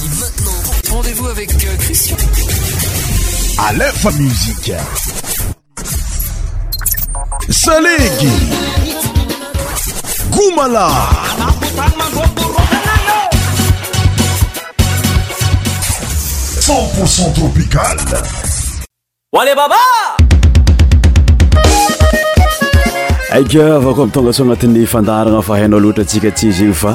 parti maintenant. Rendez-vous avec euh, Christian. À l'info musique. Salig. Goumala. 100% tropical. Allez, baba! aka ava ko mitonga so agnatin'ny fandaragna fa hainao loatra atsika tsizyny fa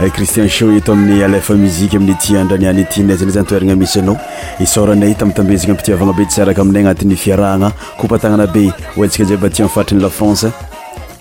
eh, cristien shaw eto amin'ny alefa muzique amin'ny ti andranianytinay zany za antoerana misy anao isoranay tamitambezigna ampitiavagna be tsy araka aminay agnatin'ny fiarahagna koupatagnana be o ntsika zay mba ti mi'fatriny la france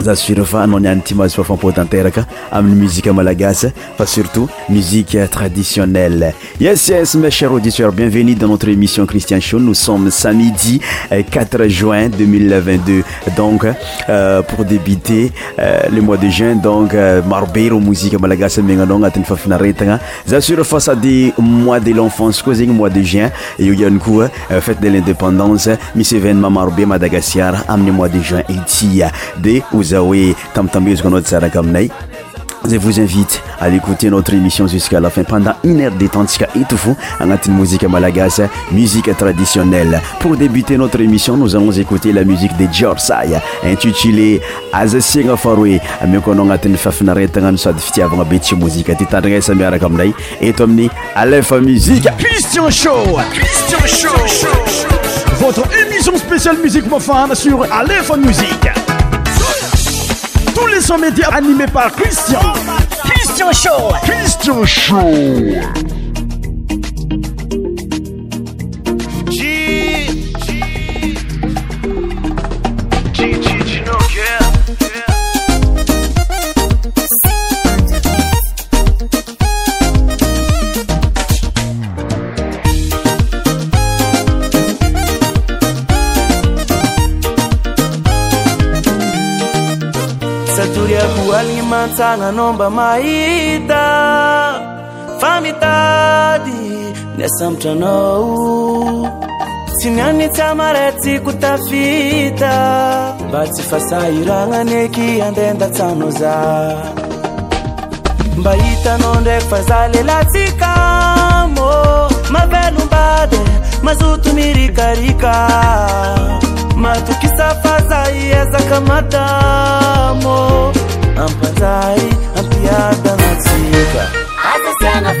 za sur fa no niantima so fa amin'ny musique malagasy fa surtout musique traditionnelle yes yes mes chers auditeurs bienvenue dans notre émission Christian Show nous sommes samedi 4 euh, juin 2022 donc euh, pour débuter euh, le mois de juin donc euh, marbero musique malagasy megna agnatin'ny fafinaretagna za sur sady mois de l'enfance koa zegny mois de juin eo ihany koa fête de l'indépendance misy événement marobe amener amin'ny mois de juin ity de za oe tambitambeziko anao ty zaraka aminay zay vous invite alécouter notre émission jusqàlafin pendant une heure de tenps ntsika ito fo anatin'ny mozika malagasy musiqe traditionnelle pour débuter notre émission nos alonz écouter la musique de jeorsye intitulé azasiagna faar e meko anao agnatin'ny fafinarentagnano sady fitiavagna be tsy mozike tytandrinaay samiaraka aminay eto amin'ny alifa musiqe ristian how tous les sommets médias animés par Christian. Christian Show. Christian Show. agnanao mba mahita fa mitady ni asambotranao tsy nianitsy amaray atsiko tafita mba tsy fasa iragnaneky andehndatsana za mba hitanao ndraiky fa za lehlatsikamô mavelombady mazoto mirikarika matokisa fazai azaka matamô 在 ت 的那的的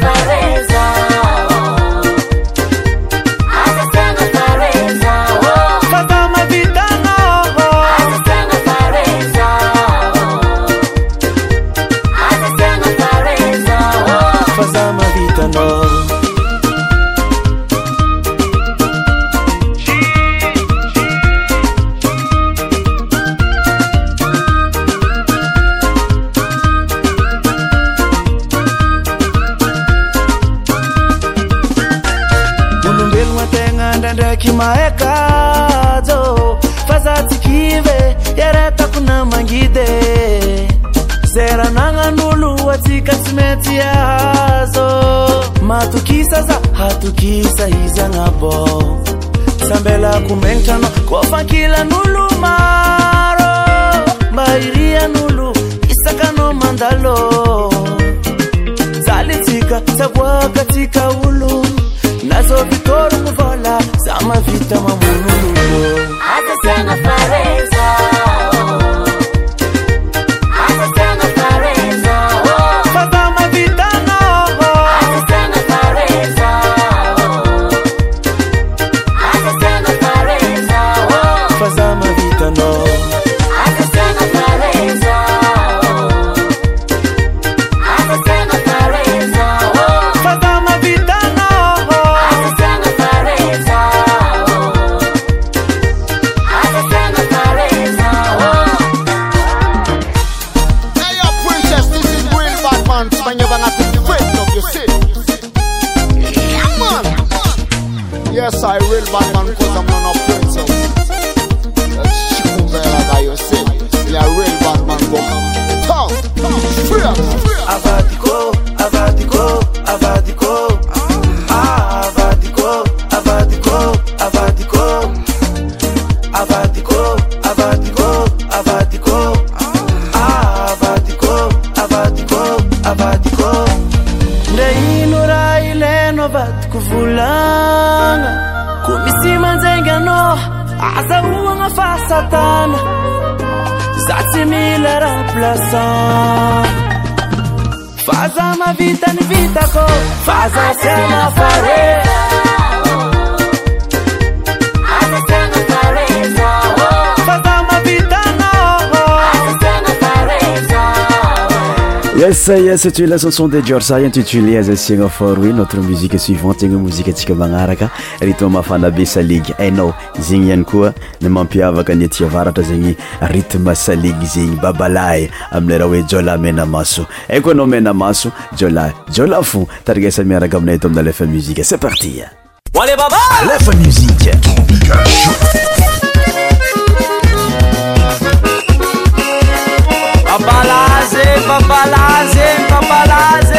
hatukisa izanabo sambela kumentano kofankila nulu maro bairia nulu isakano mandalo zalitsika saguakatika ulu nazo vitoro muvola za mavita mamunu فزمفيتنفيتك فسمر say sete la chanson de jorsa intitulé azasina for oe notre musique suivante ziny mozike atsika manaraka rytme mafana be salig hainao zyegny ihany koa n mampiavaka nyatiavaratra zegny rytme saligy zegny babala y amieraha hoe jola manamaso aiko anao manamaso jola jola fo tariasa miaraka aminay ato amia lefa musike c'et parti ببلاز ببلاز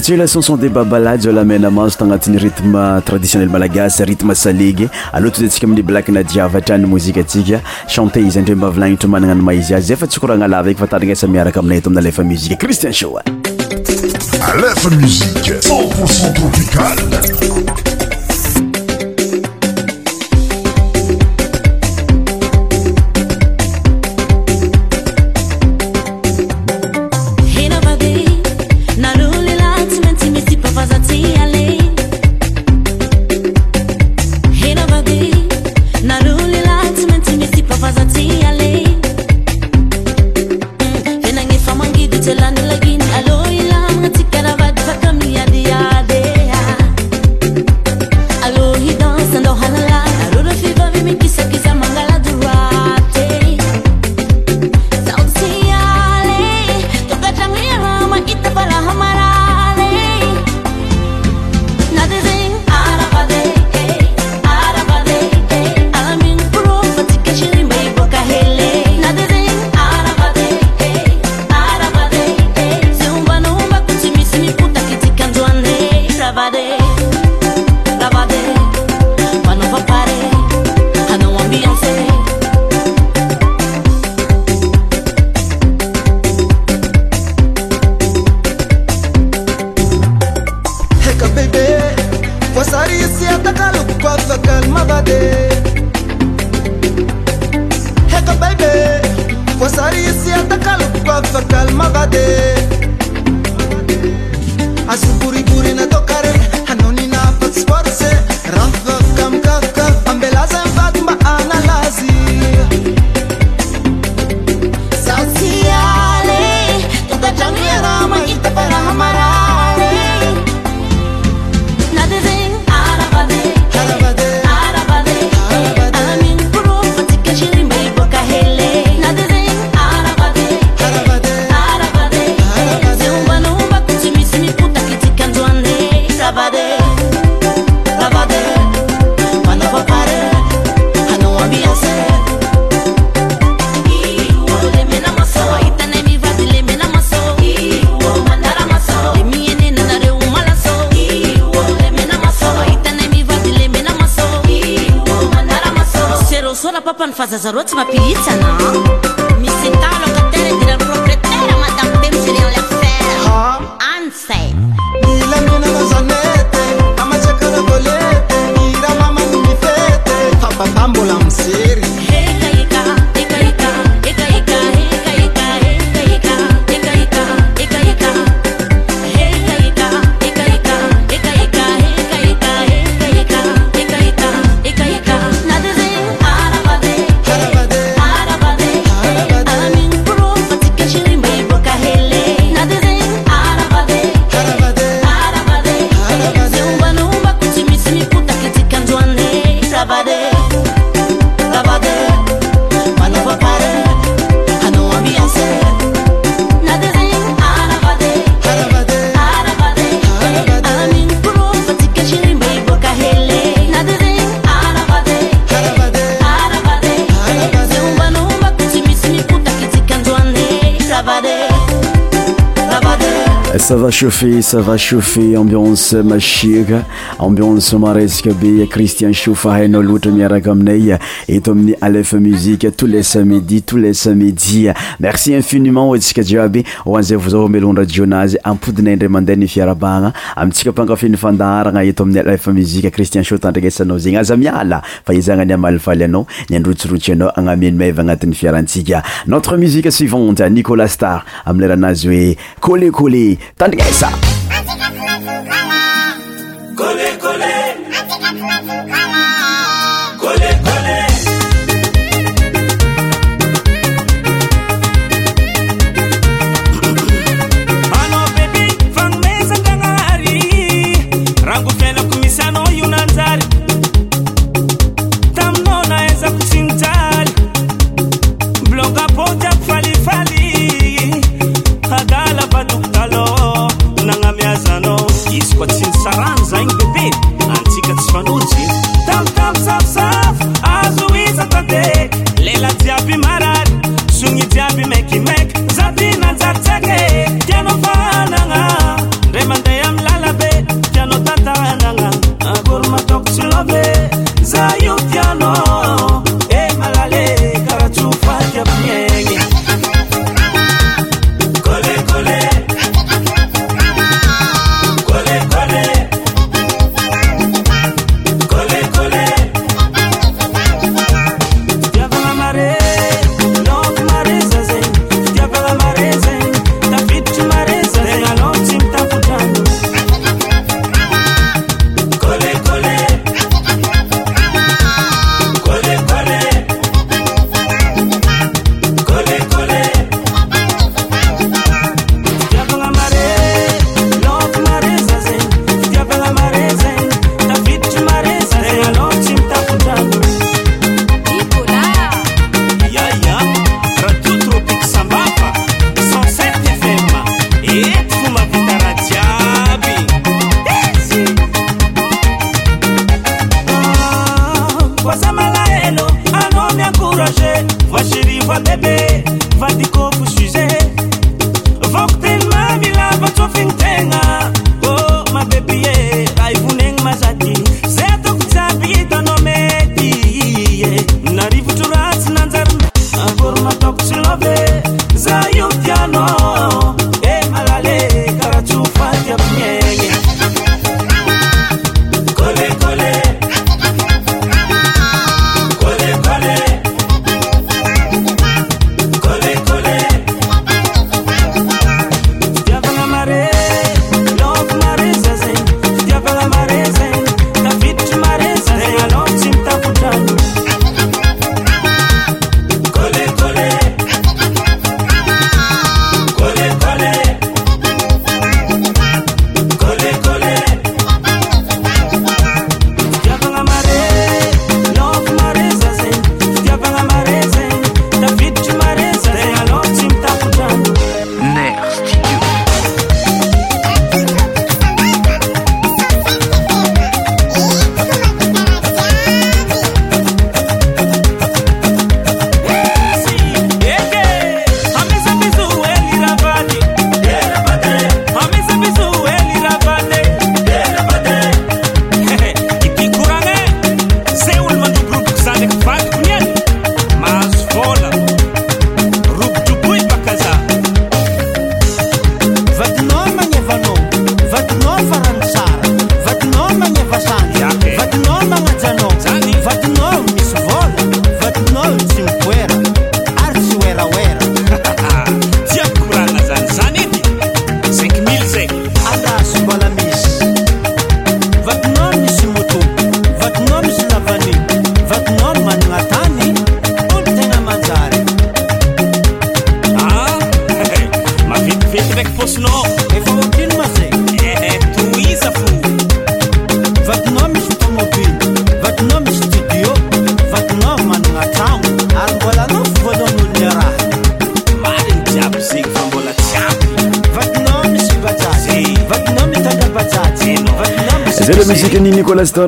t e la chanson de babalaji olamena mazo tagnatin'ny rythme euh, traditionnel malagasy rythme salegy alohatozy antsika amin'y blaky nadiavatrany mozikaatsika chanté izy andreo mba avilagnitry manana any maizy azy zayfa tsy koragna lava eky fataragnaesa miaraka aminay to aminy alefa mozika christien shoa alefa musiqe centpourcent tropicale sava cafet sava chaufet ambionce macika ambionce maresaka be cristien sa fahainao loatra miaraka aminay eto amin'ny alef musie to les samidi to e samii merci inimentsyzynynotre musiqe suivante niola ta amerahaazy oeoleole Don't get Sound.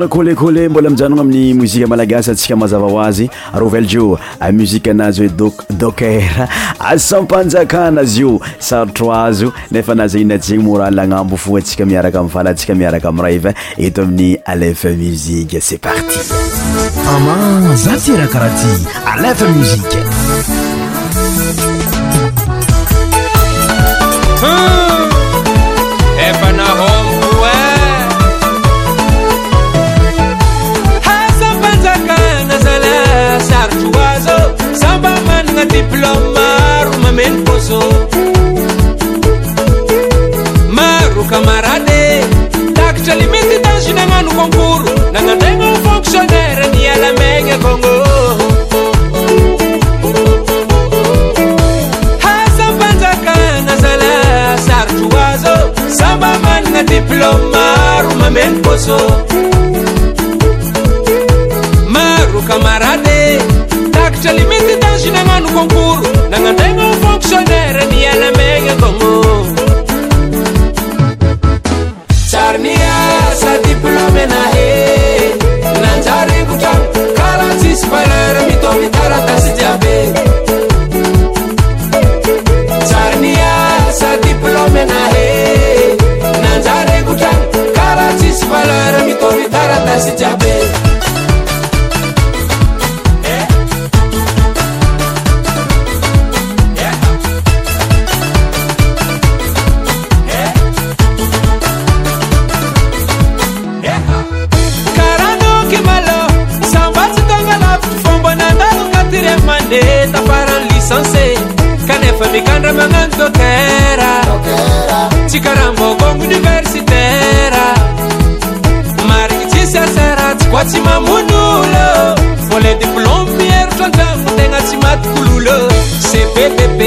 kolekole mbola mijanona amin'ny mozika malagasy atsika mazava hoazy roveljo muzika anazy hoe do doker asampanjakanazy io sarotro azo nefa nazainatigny morala agnambo fo antsika miaraka amyfalaatsika miaraka amyra yva ito amin'ny alefa muziqe ces parti amany za tiraha karaha ty aleta mozike aro kamary aitr imity zinanano koporo nanataga fonktionnaire nyalamegna konaaanakaazaa sarotroaz sabamanina diplôme maro mameno bôomarokamaray atraimitytazinnanokonporo srdialemege ksarniasdilomenahe nanarkua klazis lr mitm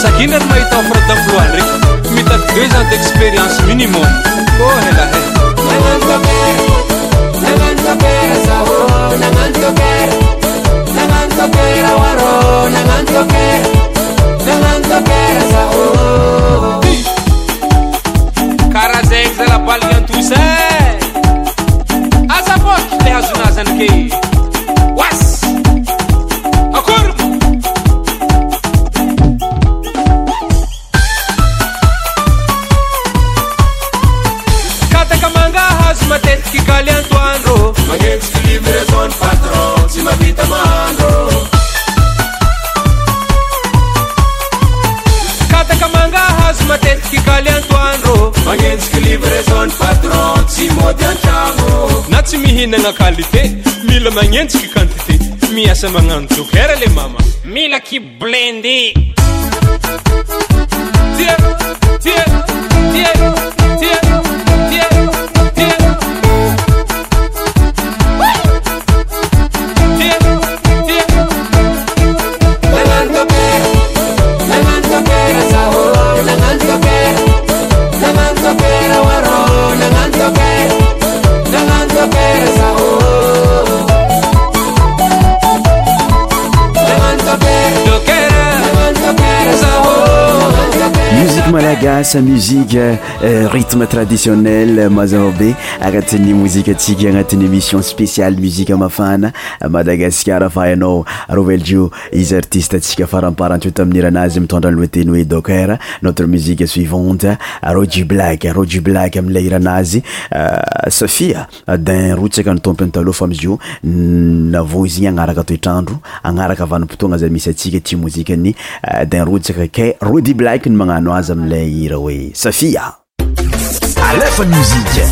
saginery maitafratavoal rek mitanezantexpérience minimom elakarazezlapalgantose azafot le hazonazanake nagna qualité mila magnentsika quantité miasa magnano dokera le mama mila ki blendyia asa musike euh, ritme traditionel euh, ma zavabe agnati'ny mozika atsika agnatin'ny emission spésiale musike mafana madagaskara fainaoaszae rôdiblak ny magnano azy amila روي سفيية علفالمزيجا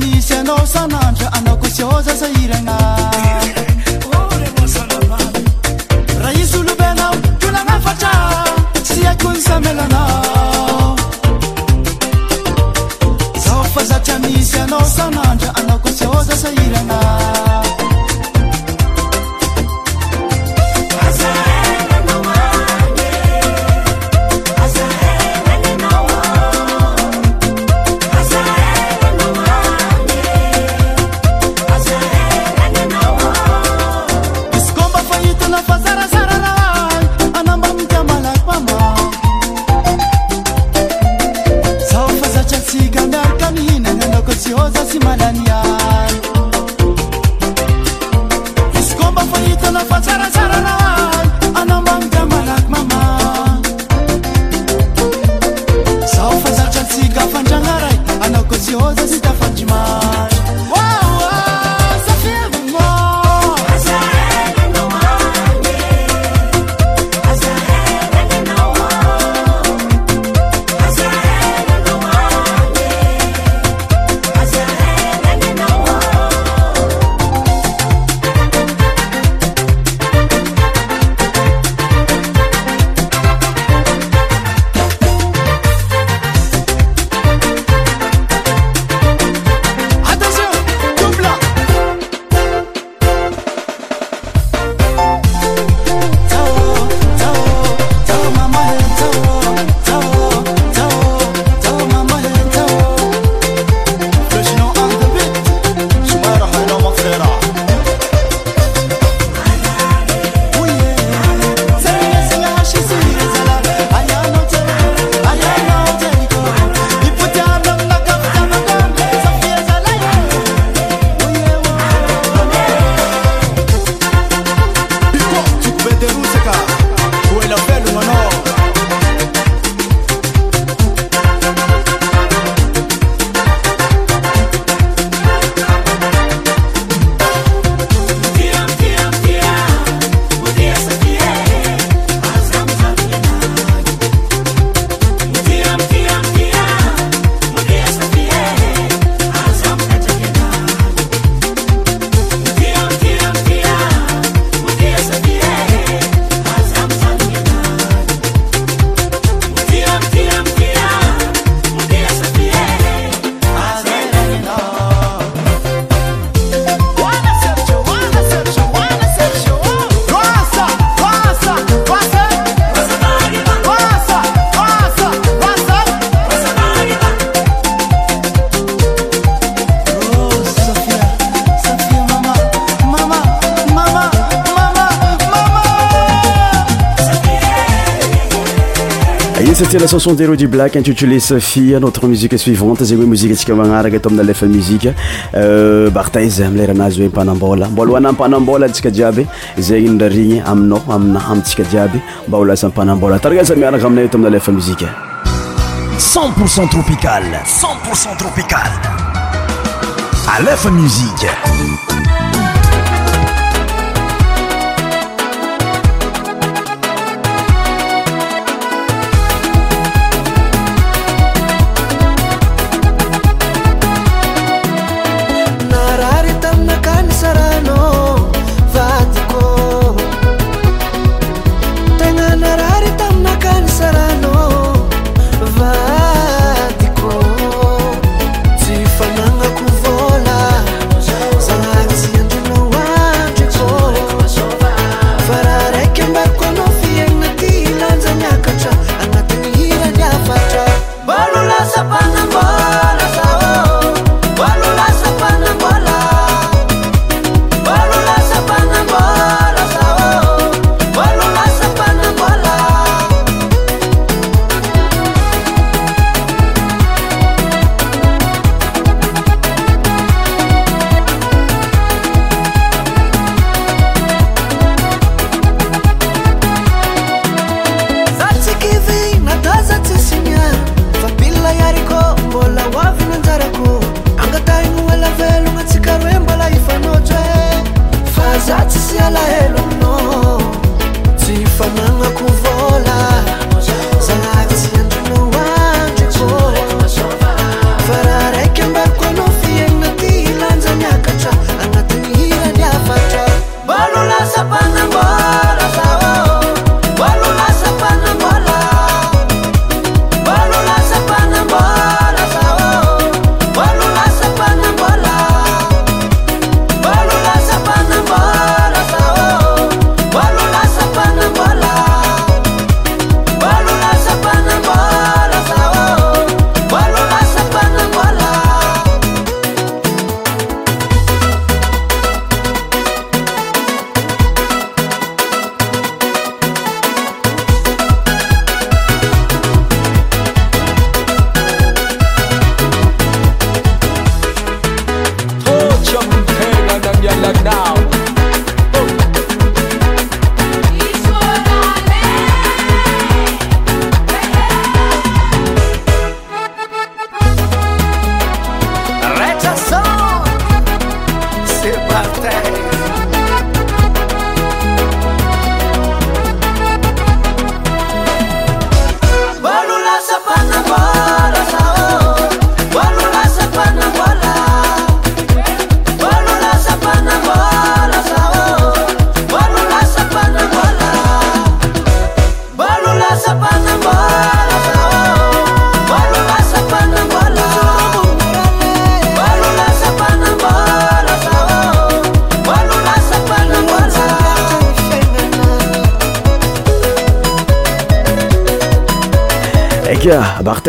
y a aaoko sy ôzaairnaiso oloenao oaatra siakony aelaazaofa zaymisy anao sananr anaoko sy ôzasairana oderodi blak intituli sa hi notre musique suivante zegny oe mozike ntsika magnaraka eatao amin'ny alefa musike euh, barteze mileranazy hoe mpanambola mbolohana mpanambola tsika jiaby zegny ndrarigny aminao amina amitsika jiaby mba olasa ampanambola taraaza miaraka aminay ato amin alefa mozika c0npourcent tropicale c0pocent tropiale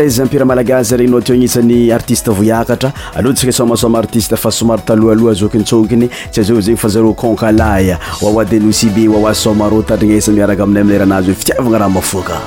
zy ampira malagasy regny nao ateo agnisan'ny artiste voiakatra aloha tsika somasoma artiste fa somary talohaloha azokinytsokiny tsy aza zegny fa zareo conkalaya aoade nosibe oaoa somaro tadrigna isa miaraka aminay amileranazy e fitiavagna raha mafoaka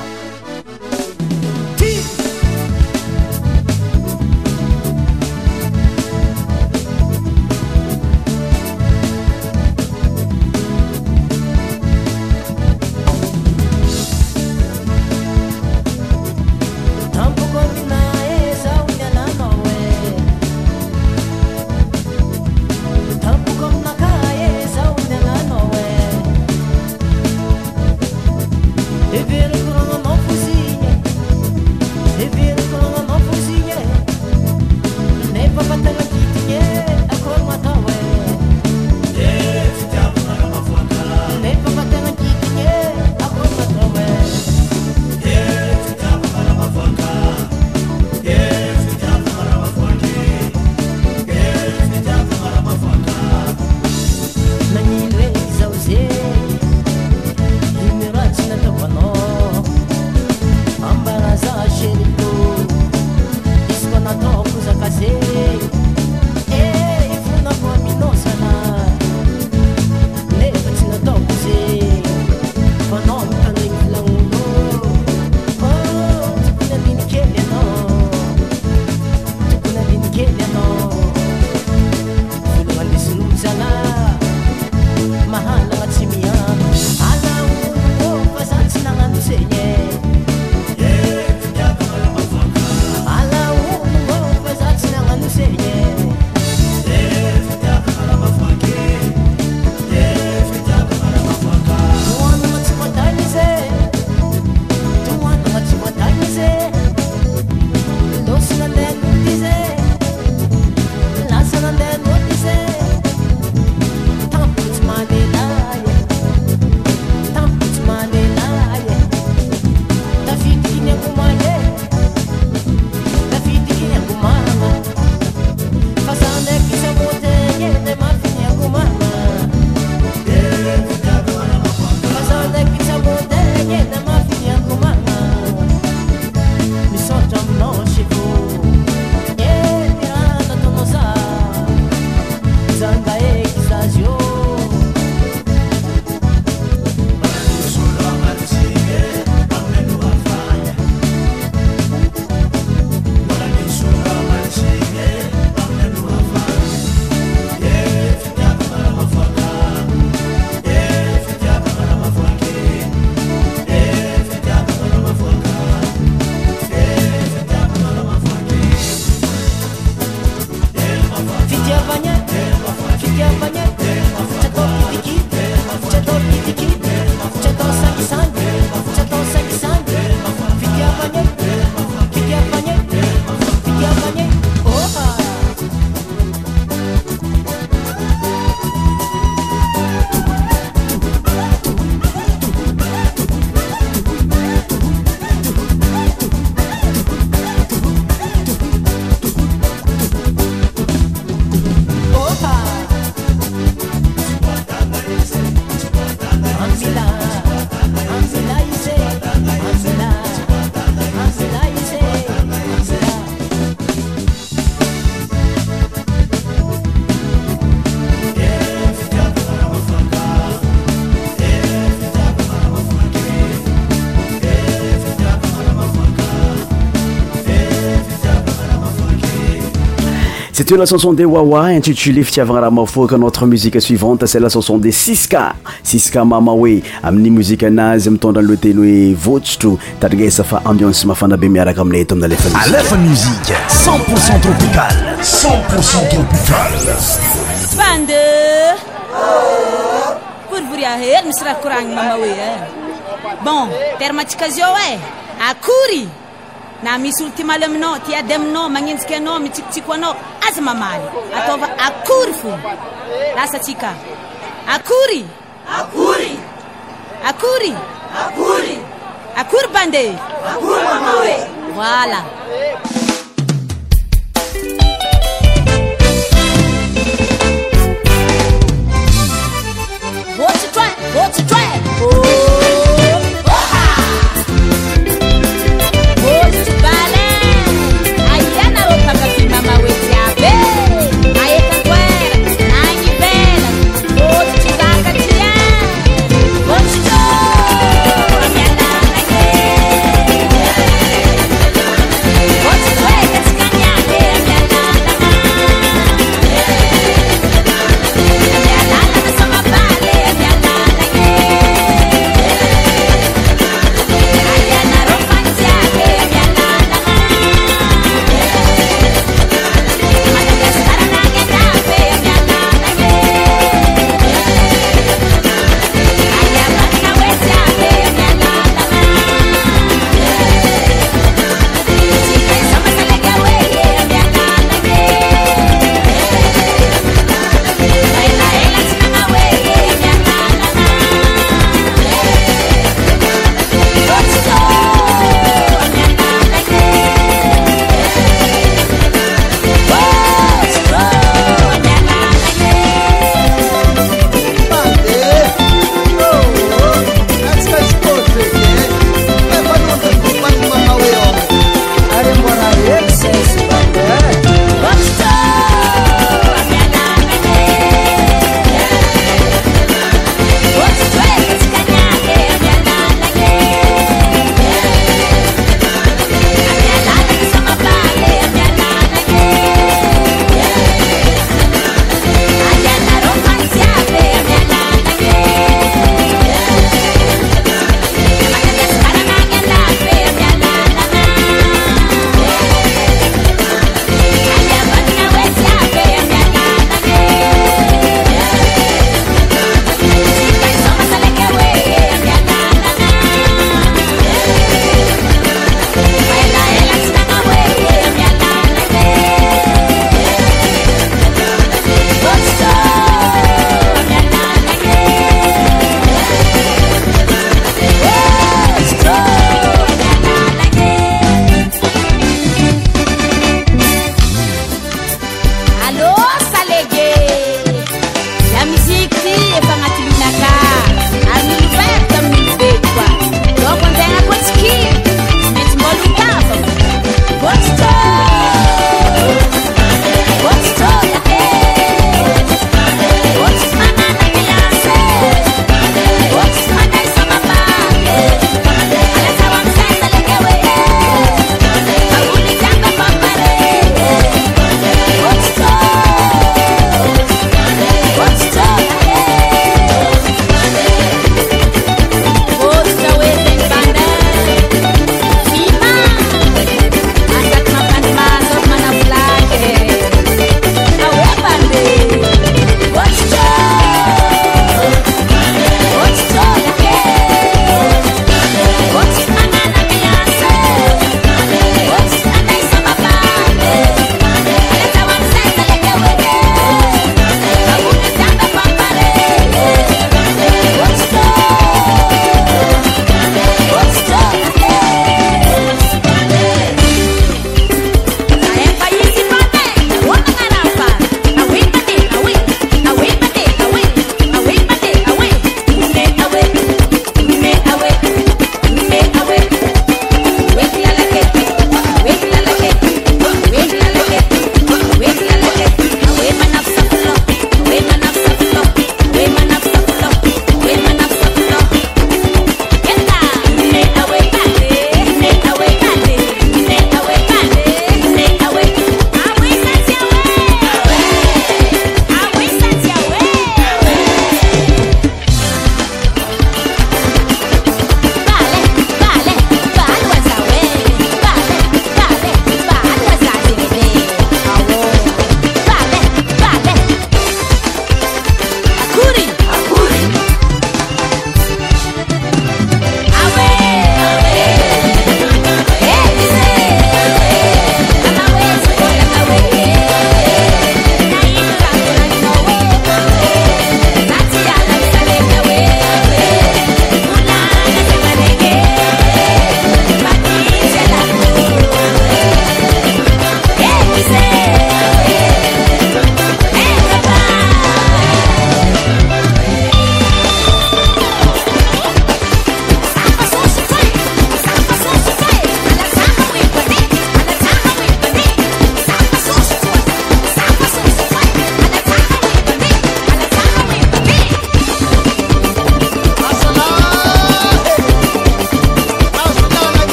la chanson de wawa intituli fitiavana raha mafoaka notre musique suivante c'e la chanson de sis ka sisk mama oe amin'ny muzike anazy mitondra anleteny hoe votsotro tarignsa fa ambience mahafana be miaraka aminay to amin eea musi c0porcent tropiale0ciaeyia eayaisy otaityaai Basi mamali. Atova akurfu. Lasa chica. Akuri. Akuri. Akuri. Akuri. Akurbande. Akurmamawe. Voilà.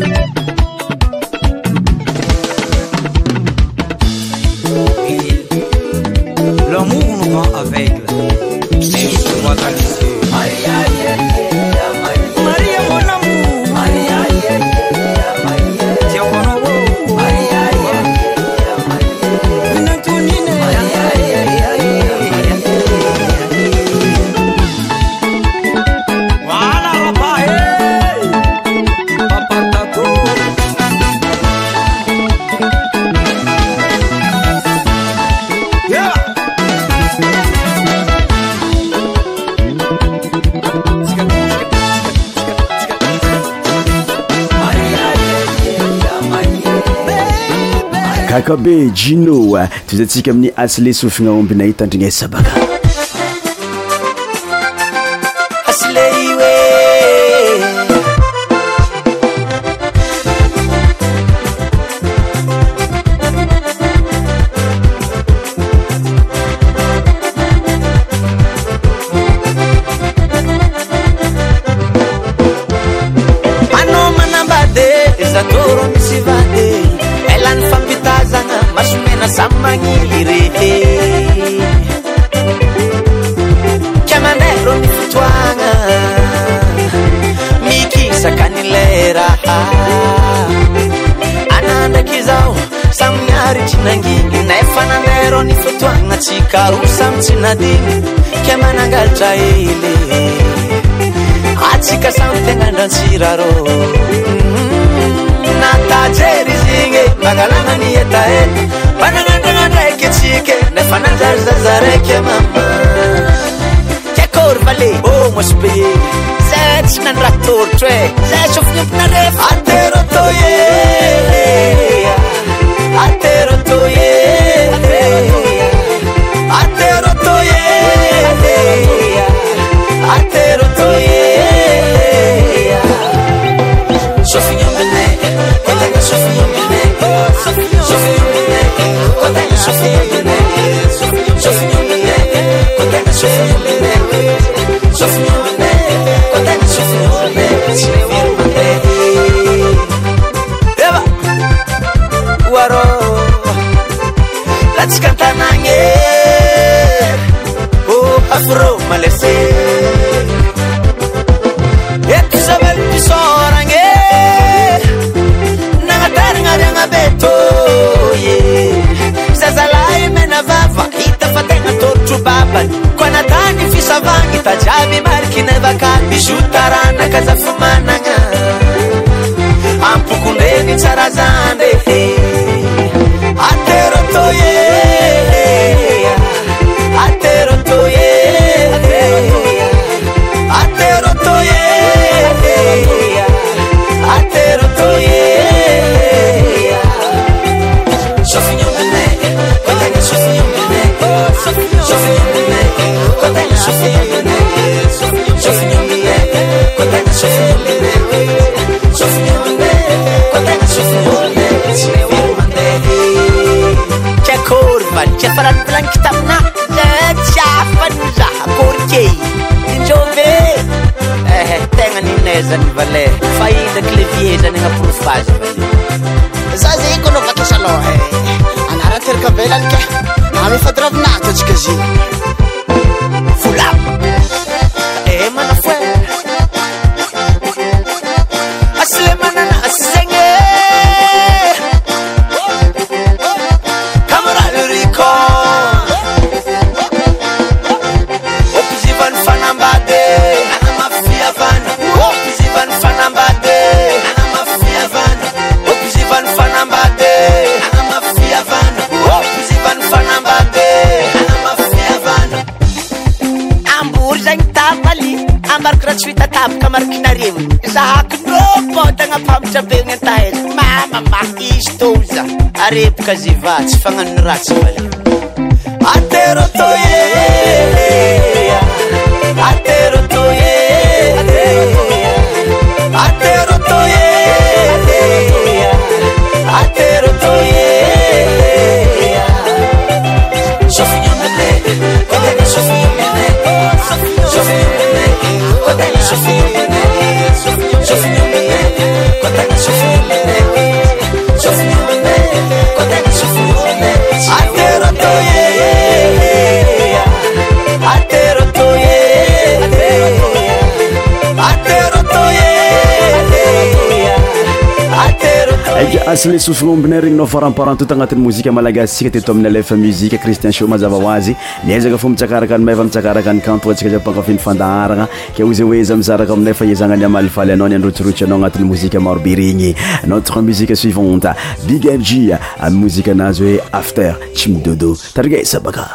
Thank you. ka be eh, jinoa ah, t vizantsika amin'ny asle sofignaombinahitandrigna sabaka كككور بليك و مشب ساتشنن ركتور تريك لاشف لفنريف عنديرطوي bakoanatany fisavagny tajiamy marikinavaka tysotaranakazafo managna ampokombegny tsarazandee anterotôelea aterotôe aterotôea aterotô ጨፈረን ብለን ክተምና ለቻፈን ዛህ ኮርቼ እንጆቤ tenganine zanivale faida klevie zaniga profazy vale za zay kono vatosalohe anaraterka velanike amifadravinatotsika ziny ka marakinaremo zahako no mo tagnapamatra begnyantahaza mamama izy to za arebaka ze va tsy fananony ratsy maleo aterotoy ly aka asle sofonaombina regnynao faramparentoute agnatin'ny mozika malagastsika tito aminy alefa muzike cristien sho mazava hoazy miezaka fo mbitakaraka ny mahfa mitsakaraka any kampoantsika za mpankafin'nyfandaharana keozahoeza mizaraka aminayfa iezana ny amalifaly anao ni anrotsirotry anao agnatin'ny mozika marobe regny notre musique suivante bigaji ami mozika anazy hoe after tsy midodo tarigasa baka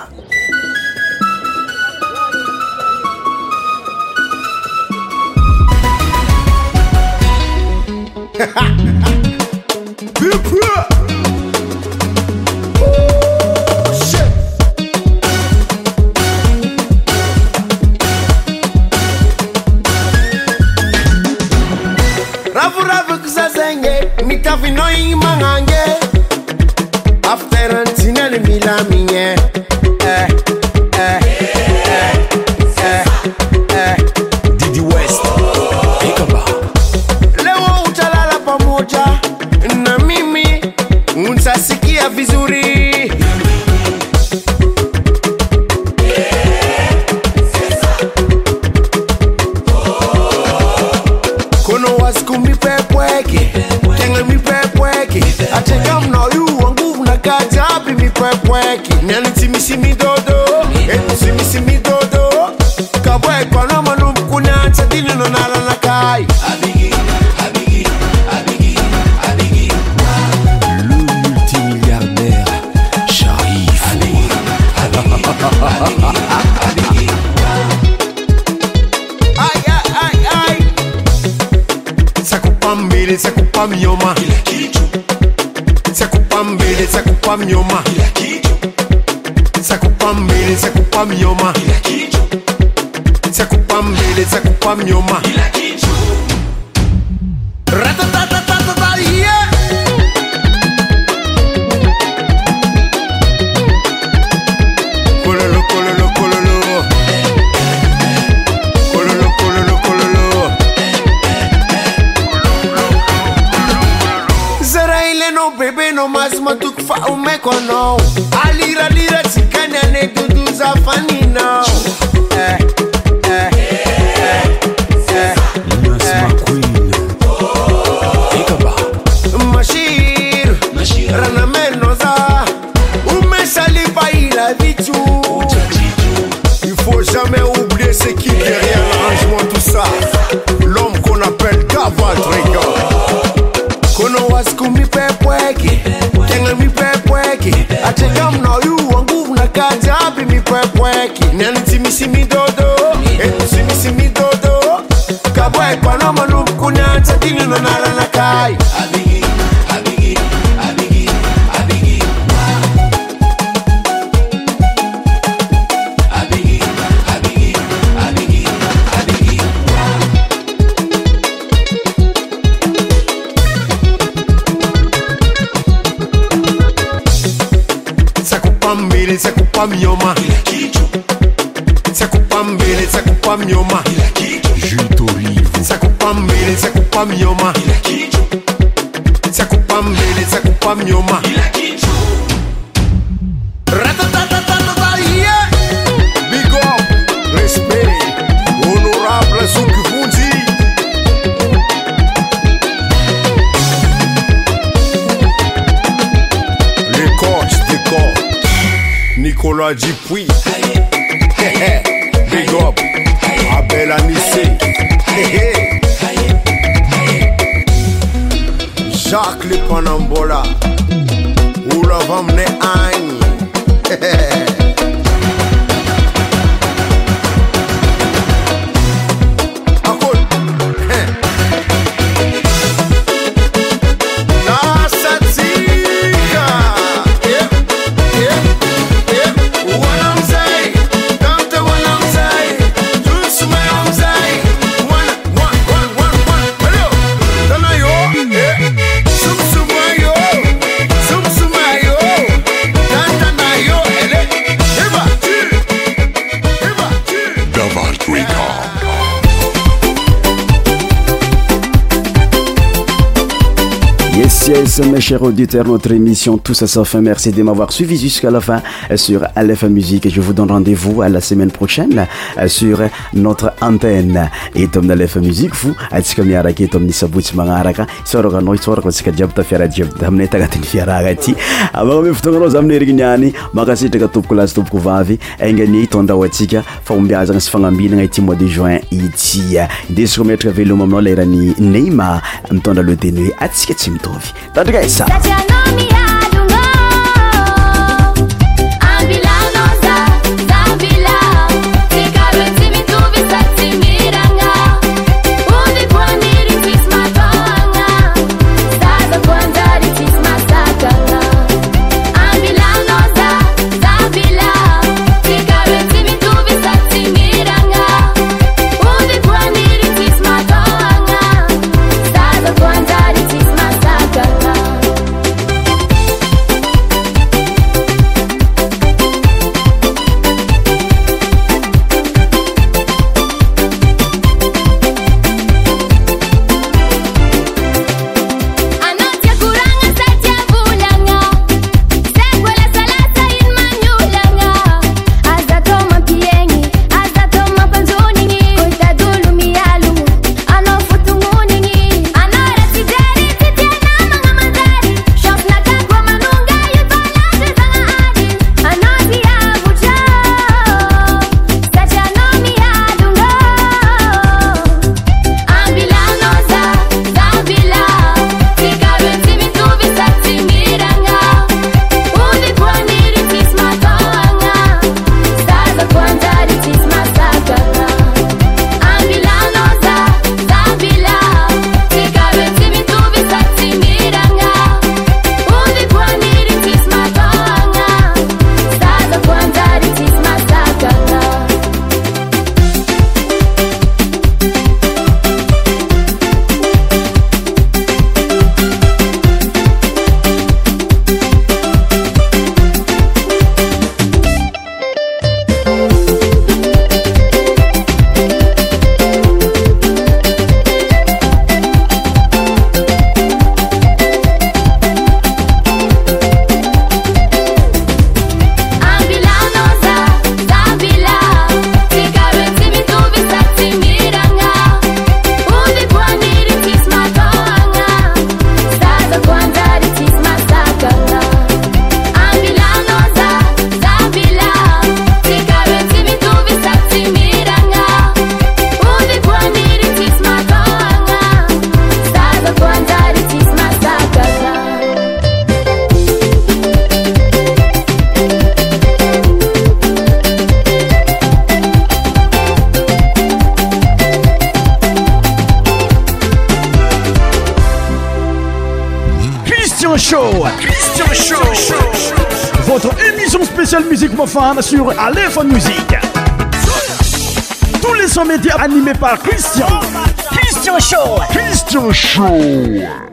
kupa mioma nitakupa mbele nitakupa mioma juu tulivu nitakupa mbele nitakupa mioma cher aditeur notre émission tossafin merci de mavoir suii usan seeendeoasemaineroainesnote aeeti aiaak etomoykiga ndokaaizasnaana y mois deinyiaeinratenyesa sy iy But guys sur de Musique. Tous les sons médias animés par Christian. Christian Show. Christian Show.